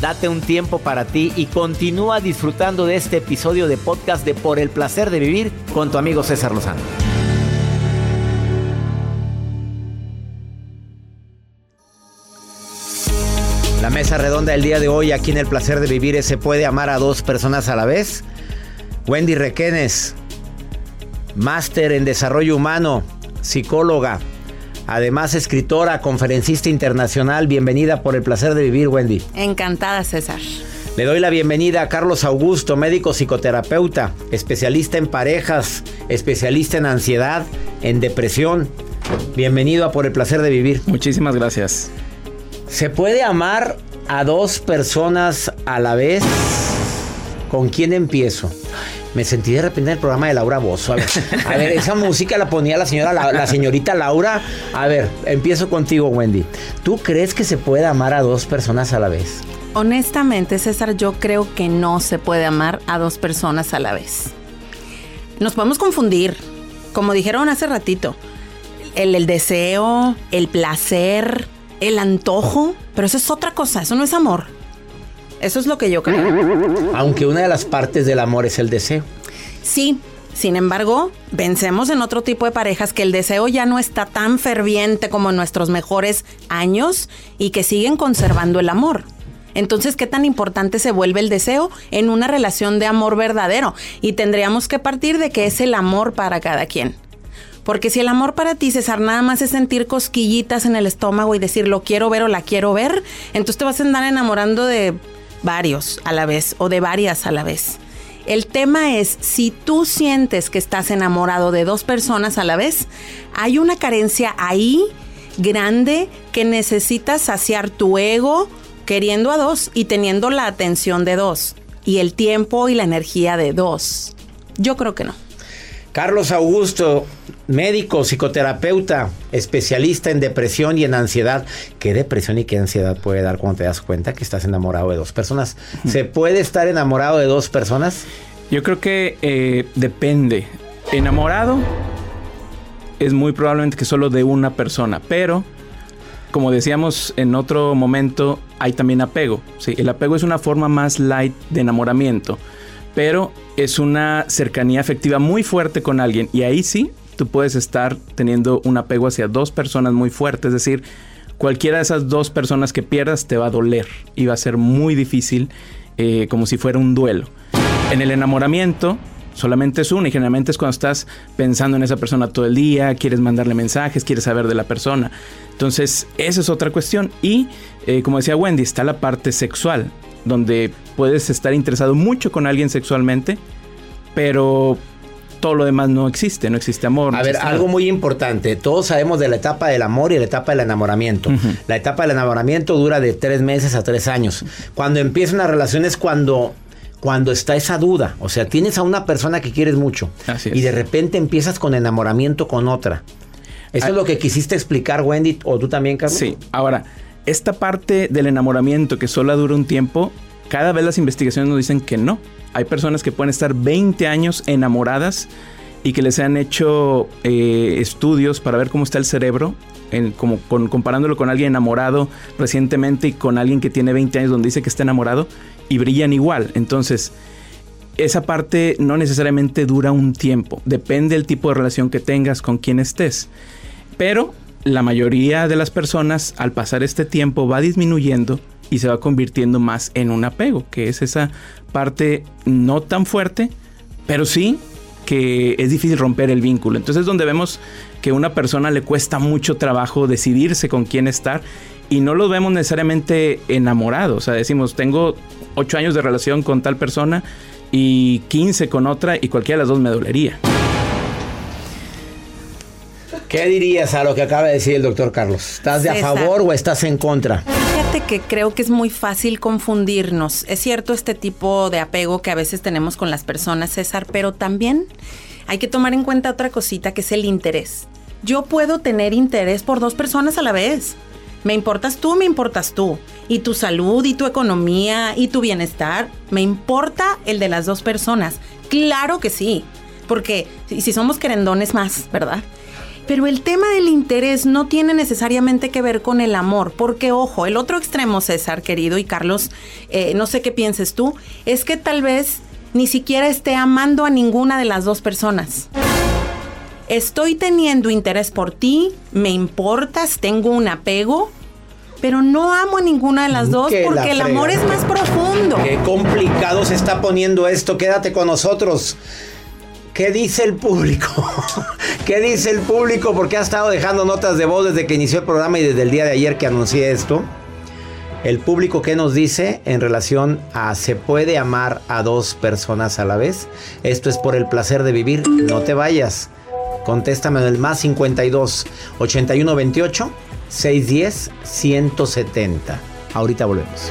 Date un tiempo para ti y continúa disfrutando de este episodio de podcast de Por el placer de vivir con tu amigo César Lozano. La mesa redonda del día de hoy aquí en el placer de vivir es ¿se puede amar a dos personas a la vez? Wendy Requenes, máster en desarrollo humano, psicóloga, Además, escritora, conferencista internacional. Bienvenida por el placer de vivir, Wendy. Encantada, César. Le doy la bienvenida a Carlos Augusto, médico psicoterapeuta, especialista en parejas, especialista en ansiedad, en depresión. Bienvenido a Por el placer de vivir. Muchísimas gracias. ¿Se puede amar a dos personas a la vez? ¿Con quién empiezo? Me sentí de repente en el programa de Laura Bozo. A ver, esa música la ponía la señora, la, señorita Laura. A ver, empiezo contigo, Wendy. ¿Tú crees que se puede amar a dos personas a la vez? Honestamente, César, yo creo que no se puede amar a dos personas a la vez. Nos podemos confundir, como dijeron hace ratito. El deseo, el placer, el antojo, pero eso es otra cosa, eso no es amor. Eso es lo que yo creo. Aunque una de las partes del amor es el deseo. Sí, sin embargo, vencemos en otro tipo de parejas que el deseo ya no está tan ferviente como en nuestros mejores años y que siguen conservando el amor. Entonces, ¿qué tan importante se vuelve el deseo en una relación de amor verdadero? Y tendríamos que partir de que es el amor para cada quien. Porque si el amor para ti, César, nada más es sentir cosquillitas en el estómago y decir lo quiero ver o la quiero ver, entonces te vas a andar enamorando de varios a la vez o de varias a la vez. El tema es, si tú sientes que estás enamorado de dos personas a la vez, hay una carencia ahí grande que necesitas saciar tu ego queriendo a dos y teniendo la atención de dos y el tiempo y la energía de dos. Yo creo que no. Carlos Augusto, médico, psicoterapeuta, especialista en depresión y en ansiedad. ¿Qué depresión y qué ansiedad puede dar cuando te das cuenta que estás enamorado de dos personas? ¿Se puede estar enamorado de dos personas? Yo creo que eh, depende. Enamorado es muy probablemente que solo de una persona, pero como decíamos en otro momento, hay también apego. ¿sí? El apego es una forma más light de enamoramiento pero es una cercanía afectiva muy fuerte con alguien y ahí sí tú puedes estar teniendo un apego hacia dos personas muy fuertes, es decir, cualquiera de esas dos personas que pierdas te va a doler y va a ser muy difícil eh, como si fuera un duelo. En el enamoramiento solamente es uno y generalmente es cuando estás pensando en esa persona todo el día, quieres mandarle mensajes, quieres saber de la persona. Entonces, esa es otra cuestión. Y eh, como decía Wendy, está la parte sexual donde puedes estar interesado mucho con alguien sexualmente, pero todo lo demás no existe, no existe amor. a ver, algo muy importante, todos sabemos de la etapa del amor y la etapa del enamoramiento. La etapa del enamoramiento dura de tres meses a tres años. Cuando empieza una relación es cuando cuando está esa duda, o sea, tienes a una persona que quieres mucho y de repente empiezas con enamoramiento con otra. ¿Eso es ah. lo que quisiste explicar, Wendy, o tú también, Carlos? Sí, ahora, esta parte del enamoramiento que solo dura un tiempo, cada vez las investigaciones nos dicen que no. Hay personas que pueden estar 20 años enamoradas y que les han hecho eh, estudios para ver cómo está el cerebro, como comparándolo con alguien enamorado recientemente y con alguien que tiene 20 años donde dice que está enamorado y brillan igual. Entonces, esa parte no necesariamente dura un tiempo, depende del tipo de relación que tengas con quien estés. Pero la mayoría de las personas al pasar este tiempo va disminuyendo y se va convirtiendo más en un apego, que es esa parte no tan fuerte, pero sí que es difícil romper el vínculo. Entonces es donde vemos que a una persona le cuesta mucho trabajo decidirse con quién estar y no lo vemos necesariamente enamorados. O sea, decimos, tengo ocho años de relación con tal persona y 15 con otra y cualquiera de las dos me dolería. ¿Qué dirías a lo que acaba de decir el doctor Carlos? ¿Estás de a favor o estás en contra? Que creo que es muy fácil confundirnos. Es cierto este tipo de apego que a veces tenemos con las personas, César, pero también hay que tomar en cuenta otra cosita que es el interés. Yo puedo tener interés por dos personas a la vez. Me importas tú, me importas tú. Y tu salud, y tu economía, y tu bienestar. Me importa el de las dos personas. Claro que sí. Porque si somos querendones más, ¿verdad? Pero el tema del interés no tiene necesariamente que ver con el amor, porque ojo, el otro extremo, César, querido, y Carlos, eh, no sé qué pienses tú, es que tal vez ni siquiera esté amando a ninguna de las dos personas. Estoy teniendo interés por ti, me importas, tengo un apego, pero no amo a ninguna de las dos porque el amor es más profundo. Qué complicado se está poniendo esto, quédate con nosotros. ¿Qué dice el público? ¿Qué dice el público? Porque ha estado dejando notas de voz desde que inició el programa y desde el día de ayer que anuncié esto. El público, ¿qué nos dice en relación a se puede amar a dos personas a la vez? Esto es por el placer de vivir. No te vayas. Contéstame en el más 52 81 28 610 170. Ahorita volvemos.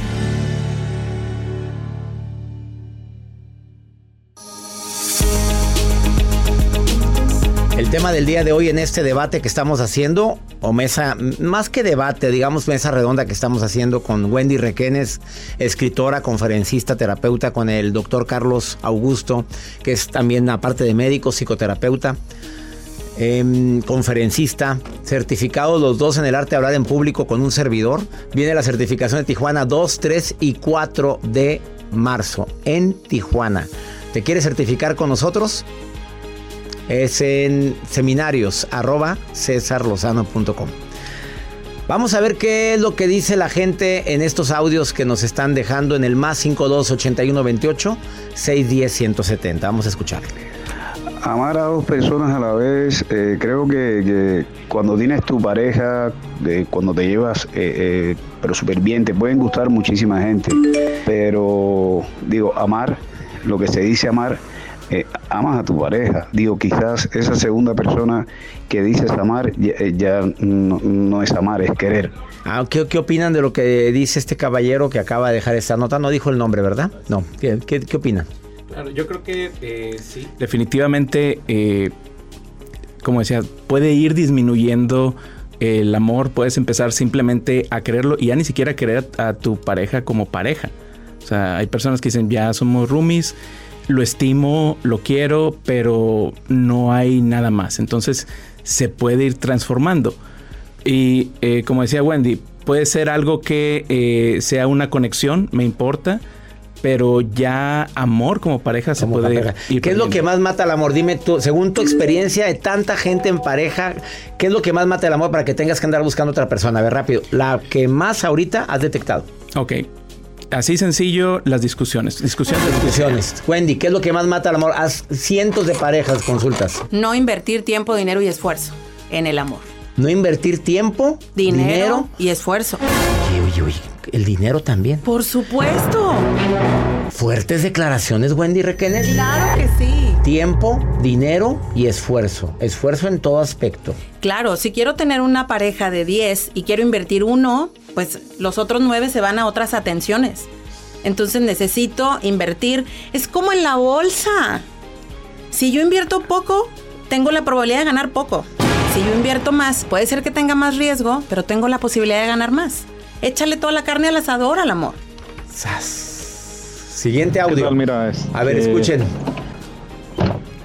Tema del día de hoy en este debate que estamos haciendo, o mesa, más que debate, digamos mesa redonda que estamos haciendo con Wendy Requenes, escritora, conferencista, terapeuta, con el doctor Carlos Augusto, que es también aparte de médico, psicoterapeuta, em, conferencista, certificado los dos en el arte de hablar en público con un servidor. Viene la certificación de Tijuana 2, 3 y 4 de marzo en Tijuana. ¿Te quieres certificar con nosotros? Es en seminarios arroba. Vamos a ver qué es lo que dice la gente en estos audios que nos están dejando en el más 52 81 28 610 170. Vamos a escuchar. Amar a dos personas a la vez, eh, creo que, cuando tienes tu pareja, cuando te llevas, eh, eh, pero súper bien, te pueden gustar muchísima gente. Pero digo, amar, lo que se dice amar, eh, amas a tu pareja. Digo, quizás esa segunda persona que dices amar ya, eh, no, es amar, es querer. Ah, ¿qué, ¿qué, opinan de lo que dice este caballero que acaba de dejar esta nota? No dijo el nombre, ¿verdad? No. ¿Qué, qué, opinan? Claro, yo creo que eh, sí. Definitivamente, como decía, puede ir disminuyendo el amor, puedes empezar simplemente a quererlo y ya ni siquiera querer a tu pareja como pareja. O sea, hay personas que dicen, ya somos roomies, lo estimo, lo quiero, pero no hay nada más. Entonces se puede ir transformando. Y eh, como decía Wendy, puede ser algo que eh, sea una conexión, me importa, pero ya amor como pareja se puede pareja. ir ¿Qué es lo que más mata el amor? Dime tú, según tu experiencia de tanta gente en pareja, ¿qué es lo que más mata el amor para que tengas que andar buscando otra persona? A ver, rápido. La que más ahorita has detectado. Ok. Así sencillo, las discusiones. Discusiones de Discusiones. Wendy, ¿qué es lo que más mata el amor? Haz cientos de parejas, consultas. No invertir tiempo, dinero y esfuerzo en el amor. No invertir tiempo, Dinero, dinero. y esfuerzo. Uy, uy, uy, el dinero también. Por supuesto. Fuertes declaraciones, Wendy Requenes. Claro que sí. Tiempo, dinero y esfuerzo. Esfuerzo en todo aspecto. Claro, si quiero tener una pareja de 10 y quiero invertir uno, pues los otros 9 se van a otras atenciones. Entonces necesito invertir. Es como en la bolsa. Si yo invierto poco, tengo la probabilidad de ganar poco. Si yo invierto más, puede ser que tenga más riesgo, pero tengo la posibilidad de ganar más. Échale toda la carne al asador al amor. Siguiente audio. Mira, es- A ver, eh, escuchen.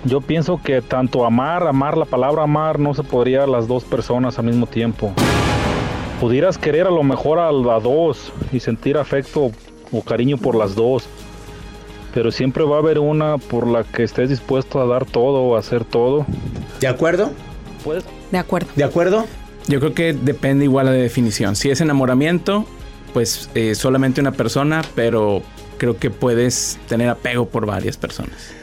Yo pienso que tanto amar, amar, la palabra amar no se podría a las dos personas al mismo tiempo. Pudieras querer a lo mejor a, a dos y sentir afecto o cariño por las dos, pero siempre va a haber una por la que estés dispuesto a dar todo o a hacer todo. ¿De acuerdo? Puedes De acuerdo. ¿De acuerdo? Yo creo que depende igual la definición. Si es enamoramiento, pues eh, solamente una persona, pero creo que puedes tener apego por varias personas.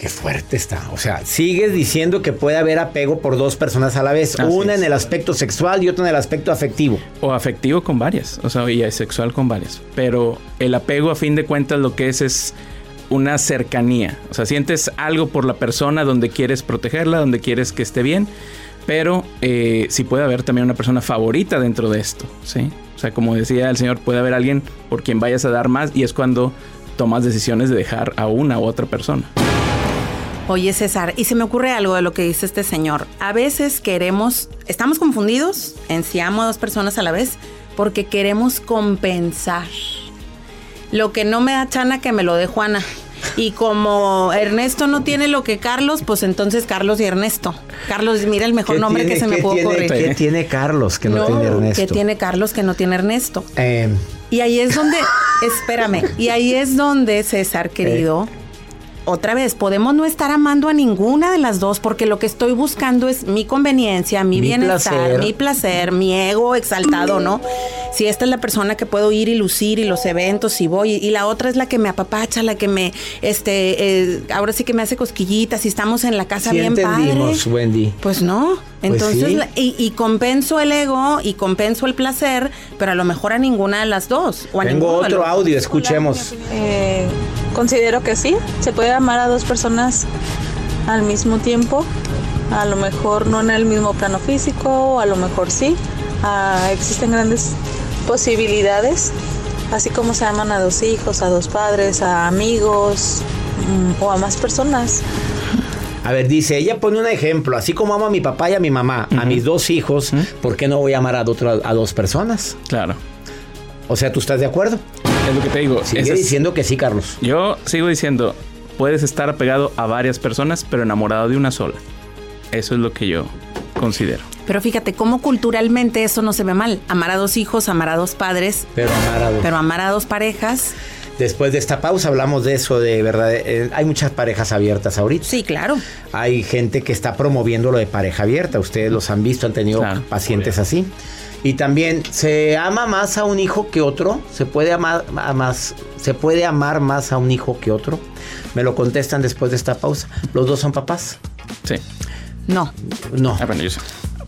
Qué fuerte está. O sea, sigues diciendo que puede haber apego por dos personas a la vez. Así una es. en el aspecto sexual y otra en el aspecto afectivo. O afectivo con varias, o sea, y sexual con varias. Pero el apego, a fin de cuentas, lo que es es una cercanía. O sea, sientes algo por la persona donde quieres protegerla, donde quieres que esté bien. Pero eh, sí puede haber también una persona favorita dentro de esto, ¿sí? O sea, como decía el señor, puede haber alguien por quien vayas a dar más y es cuando tomas decisiones de dejar a una u otra persona. Oye, César, y se me ocurre algo de lo que dice este señor. A veces queremos, estamos confundidos en si amo a dos personas a la vez porque queremos compensar. Lo que no me da Chana, que me lo dé Juana. Y como Ernesto no tiene lo que Carlos, pues entonces Carlos y Ernesto. Carlos, mira el mejor ¿Qué nombre que se me qué puede tiene- ocurrir. ¿Qué tiene Carlos que no, tiene Ernesto? que tiene Carlos que no tiene Ernesto. Eh, Y ahí es donde, espérame, y ahí es donde, César querido, otra vez, podemos no estar amando a ninguna de las dos porque lo que estoy buscando es mi conveniencia, mi, Mi bienestar, placer. mi placer, mi ego exaltado, ¿no? Si esta es la persona que puedo ir y lucir y los eventos y voy, y la otra es la que me apapacha, la que me, este, eh, ahora sí que me hace cosquillitas y estamos en la casa sí bien padre. entendimos, Wendy. Pues no. Pues Entonces, sí. y, y compenso el ego y compenso el placer, pero a lo mejor a ninguna de las dos. O a Tengo otro audio, escuchemos. Eh, considero que sí, se puede amar a dos personas al mismo tiempo, a lo mejor no en el mismo plano físico, a lo mejor sí, Ah, existen grandes posibilidades, así como se aman a dos hijos, a dos padres, a amigos mm, o a más personas. A ver, dice, ella pone un ejemplo, así como amo a mi papá y a mi mamá, a mis dos hijos, ¿por qué no voy a amar a, otro- a dos personas? Claro. O sea, ¿tú estás de acuerdo? Es lo que te digo. Sigue es- diciendo que sí, Carlos. Yo sigo diciendo, puedes estar apegado a varias personas, pero enamorado de una sola. Eso es lo que yo considero. Pero fíjate cómo culturalmente eso no se ve mal. Amar a dos hijos, amar a dos padres, Pero amar a dos. pero amar a dos parejas. Después de esta pausa hablamos de eso, de verdad. eh, hay muchas parejas abiertas ahorita. Sí, claro. Hay gente que está promoviendo lo de pareja abierta. Ustedes los han visto, han tenido pacientes así. Y también, ¿se ama más a un hijo que otro? ¿Se puede amar a más, ¿se puede amar más a un hijo que otro? Me lo contestan después de esta pausa. ¿Los dos son papás? Sí. No. No. Ah, bueno, yo sí.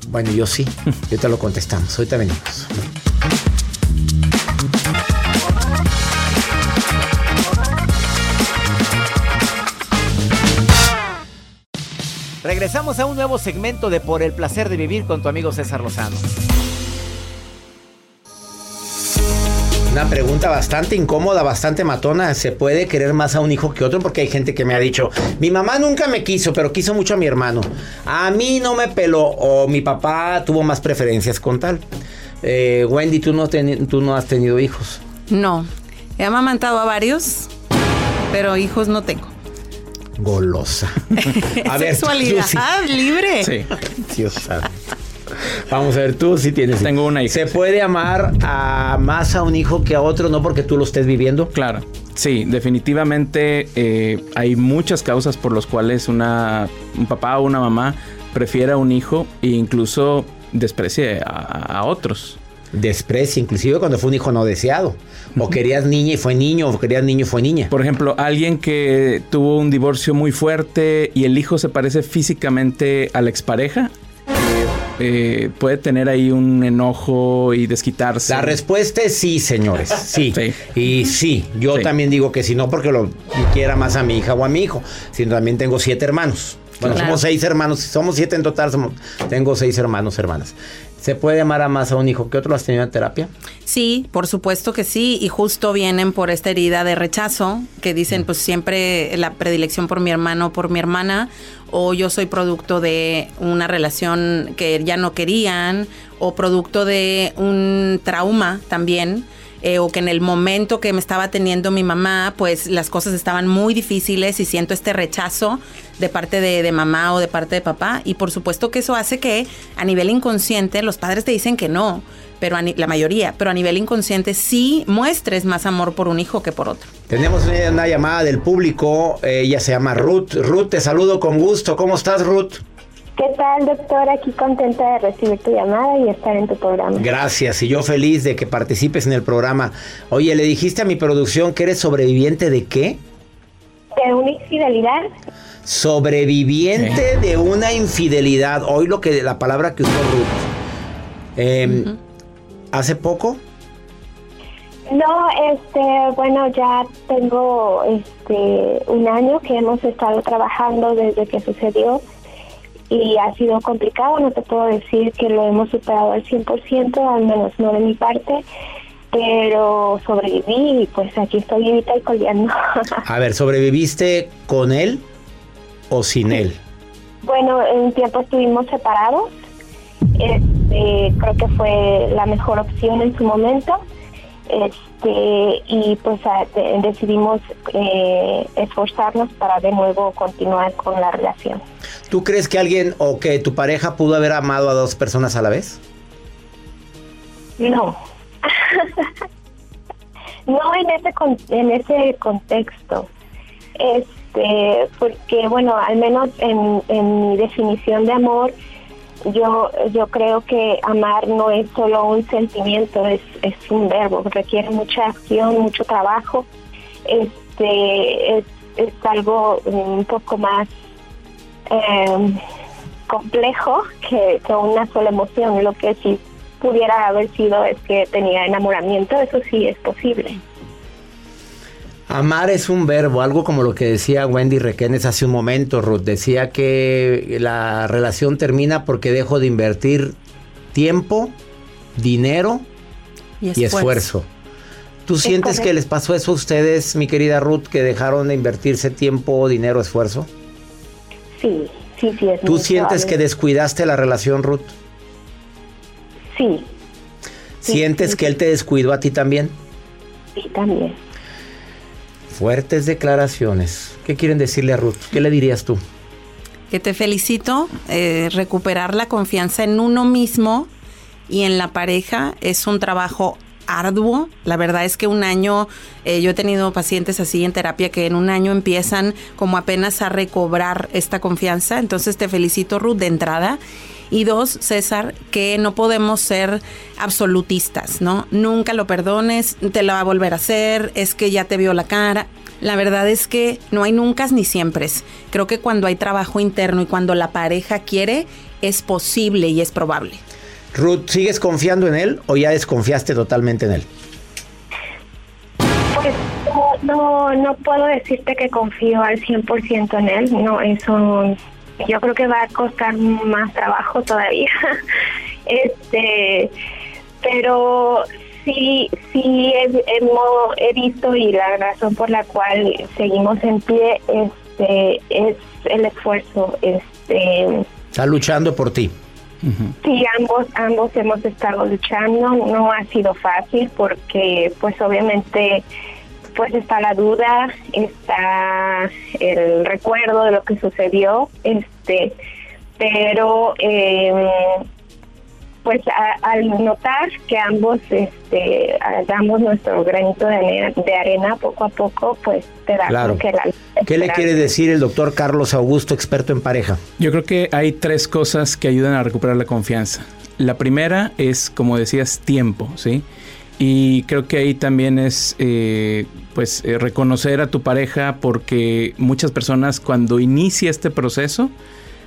Bueno, yo sí. Yo te lo contestamos. Ahorita venimos. Regresamos a un nuevo segmento de Por el placer de vivir con tu amigo César Lozano. Una pregunta bastante incómoda, bastante matona. ¿Se puede querer más a un hijo que otro? Porque hay gente que me ha dicho, mi mamá nunca me quiso, pero quiso mucho a mi hermano. A mí no me peló o mi papá tuvo más preferencias con tal. Eh, Wendy, ¿tú no, tú no has tenido hijos. No. He amamantado a varios, pero hijos no tengo. Golosa. A ver, Sexualidad Lucy. libre. Sí. Dios santo. Vamos a ver, tú sí tienes. Tengo una hija. ¿Se puede amar a más a un hijo que a otro, no porque tú lo estés viviendo? Claro. Sí, definitivamente eh, hay muchas causas por las cuales una, un papá o una mamá prefiere a un hijo e incluso desprecie a, a otros. Desprecia, inclusive cuando fue un hijo no deseado. O querías niña y fue niño, o querías niño y fue niña. Por ejemplo, alguien que tuvo un divorcio muy fuerte y el hijo se parece físicamente a la expareja, eh, puede tener ahí un enojo y desquitarse. La respuesta es sí, señores. Sí. Y sí, yo Sí. también digo que sí, no porque lo quiera más a mi hija o a mi hijo, sino también tengo siete hermanos. Bueno, Claro. somos seis hermanos, somos siete en total, somos- tengo seis hermanos, hermanas. ¿Se puede amar a más a un hijo que otro? ¿Lo has tenido en terapia? Sí, por supuesto que sí, y justo vienen por esta herida de rechazo, que dicen pues siempre la predilección por mi hermano o por mi hermana, o yo soy producto de una relación que ya no querían, o producto de un trauma también. Eh, o que en el momento que me estaba teniendo mi mamá, pues las cosas estaban muy difíciles y siento este rechazo de parte de, mamá o de parte de papá. Y por supuesto que eso hace que a nivel inconsciente los padres te dicen que no, pero la mayoría, pero a nivel inconsciente sí muestres más amor por un hijo que por otro. Tenemos una, una llamada del público, eh, ella se llama Ruth. Ruth, te saludo con gusto. ¿Cómo estás, Ruth? ¿Qué tal, doctor? Aquí contenta de recibir tu llamada y estar en tu programa. Gracias, y yo feliz de que participes en el programa. Oye, le dijiste a mi producción que eres sobreviviente de qué? ¿De una infidelidad? Sobreviviente de una infidelidad. Hoy lo que la palabra que usó Ruth. Eh, ¿Hace poco? No, este, bueno, ya tengo este un año que hemos estado trabajando desde que sucedió y ha sido complicado, no te puedo decir que lo hemos superado al 100%, al menos no de mi parte, pero sobreviví y pues aquí estoy vivita y coleando. A ver, ¿sobreviviste con él o sin él? Bueno, en un tiempo estuvimos separados. Este, creo que fue la mejor opción en su momento. Este, y pues decidimos eh, esforzarnos para de nuevo continuar con la relación. ¿Tú crees que alguien o que tu pareja pudo haber amado a dos personas a la vez? No. no en ese con- en ese contexto. Este, porque bueno, al menos en, en mi definición de amor, yo yo creo que amar no es solo un sentimiento, es, es un verbo, requiere mucha acción, mucho trabajo. Este es, algo un poco más eh, complejo que, que una sola emoción. Lo que sí pudiera haber sido es que tenía enamoramiento, eso sí es posible. Amar es un verbo, algo como lo que decía Wendy Requenes hace un momento, Ruth. Decía que la relación termina porque dejo de invertir tiempo, dinero Y y esfuerzo. ¿Tú Es sientes que les pasó eso a ustedes, mi querida Ruth, que dejaron de invertirse tiempo, dinero, esfuerzo? Sí, sí, sí es ¿Tú sientes que descuidaste la relación, Ruth? Sí, Sí, ¿Sientes sí. que él te descuidó a ti también? sí, también. Fuertes declaraciones. ¿Qué quieren decirle a Ruth? ¿Qué le dirías tú? Que te felicito, eh, recuperar la confianza en uno mismo y en la pareja es un trabajo arduo. La verdad es que un año, eh, yo he tenido pacientes así en terapia que en un año empiezan como apenas a recobrar esta confianza. Entonces te felicito, Ruth, de entrada. Y dos, César, que no podemos ser absolutistas, ¿no? Nunca lo perdones, te lo va a volver a hacer, es que ya te vio la cara. La verdad es que no hay nunca ni siempre. Creo que cuando hay trabajo interno y cuando la pareja quiere, es posible y es probable. Ruth, ¿sigues confiando en él o ya desconfiaste totalmente en él? Pues no, no puedo decirte que confío al 100% en él, no, eso yo creo que va a costar más trabajo todavía. este, pero sí, sí he, he visto y la razón por la cual seguimos en pie este, es el esfuerzo. Este, Está luchando por ti. Sí, ambos, ambos hemos estado luchando. No ha sido fácil porque, pues, obviamente, pues está la duda, está el recuerdo de lo que sucedió, este, pero eh, pues al notar que ambos este damos nuestro granito de, arena poco a poco pues te da claro. que la ¿Qué le quiere decir el doctor Carlos Augusto, experto en pareja? Yo creo que hay tres cosas que ayudan a recuperar la confianza. La primera es, como decías, tiempo, ¿sí? Y creo que ahí también es, eh, pues, eh, reconocer a tu pareja porque muchas personas cuando inicia este proceso,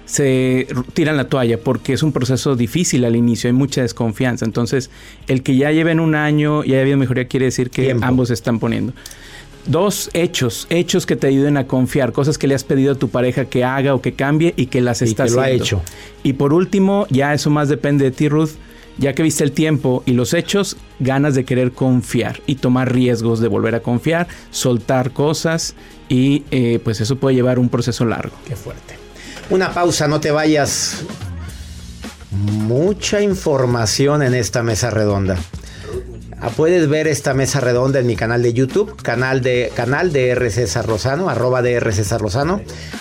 se tiran la toalla porque es un proceso difícil al inicio, hay mucha desconfianza. Entonces, el que ya lleven un año y haya habido mejoría quiere decir que ambos se están poniendo. Dos, hechos, hechos que te ayuden a confiar, cosas que le has pedido a tu pareja que haga o que cambie y que las está haciendo. Lo ha hecho. Y por último, ya eso más depende de ti, Ruth. Ya que viste el tiempo y los hechos, ganas de querer confiar y tomar riesgos de volver a confiar, soltar cosas y eh, pues eso puede llevar un proceso largo. Qué fuerte. Una pausa, no te vayas. Mucha información en esta mesa redonda. Ah, puedes ver esta mesa redonda en mi canal de YouTube, canal de, canal de R. César Lozano, arroba de R. César.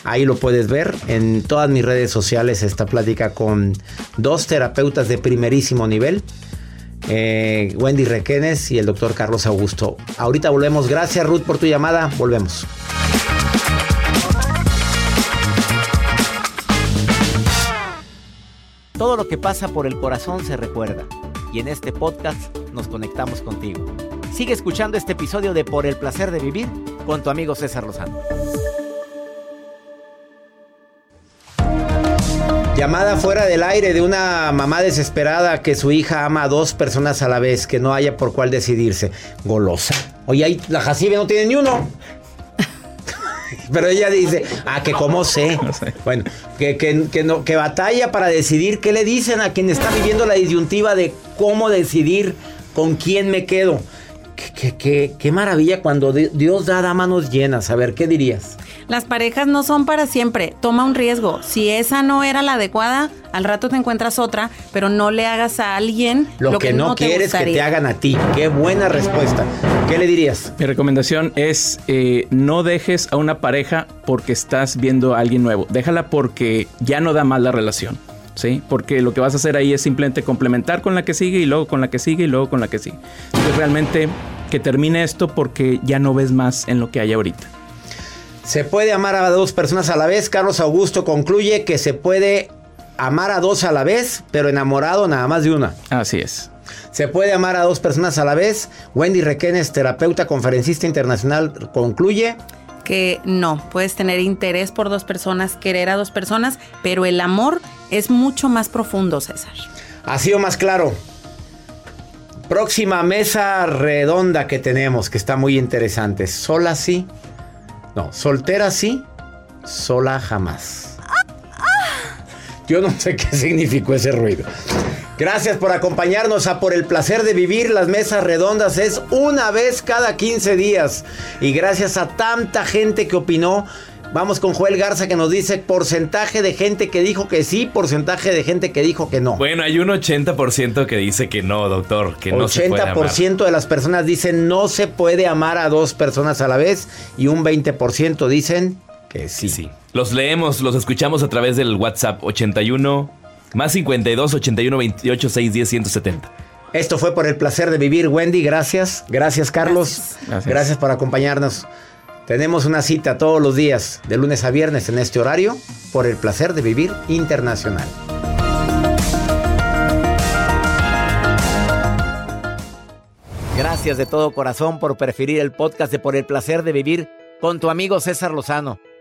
Ahí lo puedes ver en todas mis redes sociales, esta plática con dos terapeutas de primerísimo nivel. Eh, Wendy Requenes y el doctor Carlos Augusto. Ahorita volvemos. Gracias Ruth por tu llamada. Volvemos. Todo lo que pasa por el corazón se recuerda y en este podcast nos conectamos contigo. Sigue escuchando este episodio de Por el placer de vivir con tu amigo César Lozano. Llamada fuera del aire de una mamá desesperada que su hija ama a dos personas a la vez, que no haya por cuál decidirse. Golosa. Oye, ahí la Jacibe no tiene ni uno. Pero ella dice, ah, que cómo sé. Bueno, que, que, no, que batalla para decidir qué le dicen a quien está viviendo la disyuntiva de cómo decidir con quién me quedo. Qué, qué, qué maravilla cuando Dios da, da manos llenas. A ver, ¿qué dirías? Las parejas no son para siempre. Toma un riesgo. Si esa no era la adecuada, al rato te encuentras otra, pero no le hagas a alguien lo, que, no, quieres que te hagan a ti. Qué buena respuesta. ¿Qué le dirías? Mi recomendación es eh, no dejes a una pareja porque estás viendo a alguien nuevo. Déjala porque ya no da mal la relación. ¿Sí? Porque lo que vas a hacer ahí es simplemente complementar con la que sigue y luego con la que sigue y luego con la que sigue. Entonces realmente que termine esto porque ya no ves más en lo que hay ahorita. Se puede amar a dos personas a la vez. Carlos Augusto concluye que se puede amar a dos a la vez, pero enamorado nada más de una. Así es. Se puede amar a dos personas a la vez. Wendy Requenes, terapeuta, conferencista internacional, concluye que no, puedes tener interés por dos personas, querer a dos personas, pero el amor es mucho más profundo, César. Ha sido más claro. Próxima mesa redonda que tenemos, que está muy interesante. Sola sí, no, soltera sí, sola jamás. Yo no sé qué significó ese ruido. Gracias por acompañarnos a Por el Placer de Vivir. Las mesas redondas es una vez cada 15 días. Y gracias a tanta gente que opinó. Vamos con Joel Garza que nos dice porcentaje de gente que dijo que sí, porcentaje de gente que dijo que no. Bueno, hay un 80% que dice que no, doctor, que no se puede amar. 80% de las personas dicen no se puede amar a dos personas a la vez y un 20% dicen que sí. Sí, Los leemos, los escuchamos a través del WhatsApp 81 más 52 81 28 610 170. Esto fue por el placer de vivir, Wendy. Gracias. Gracias, Carlos. Gracias, Gracias por acompañarnos. Tenemos una cita todos los días, de lunes a viernes en este horario, por el placer de vivir internacional. Gracias de todo corazón por preferir el podcast de Por el placer de vivir con tu amigo César Lozano.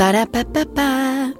Ba-da-ba-ba-ba.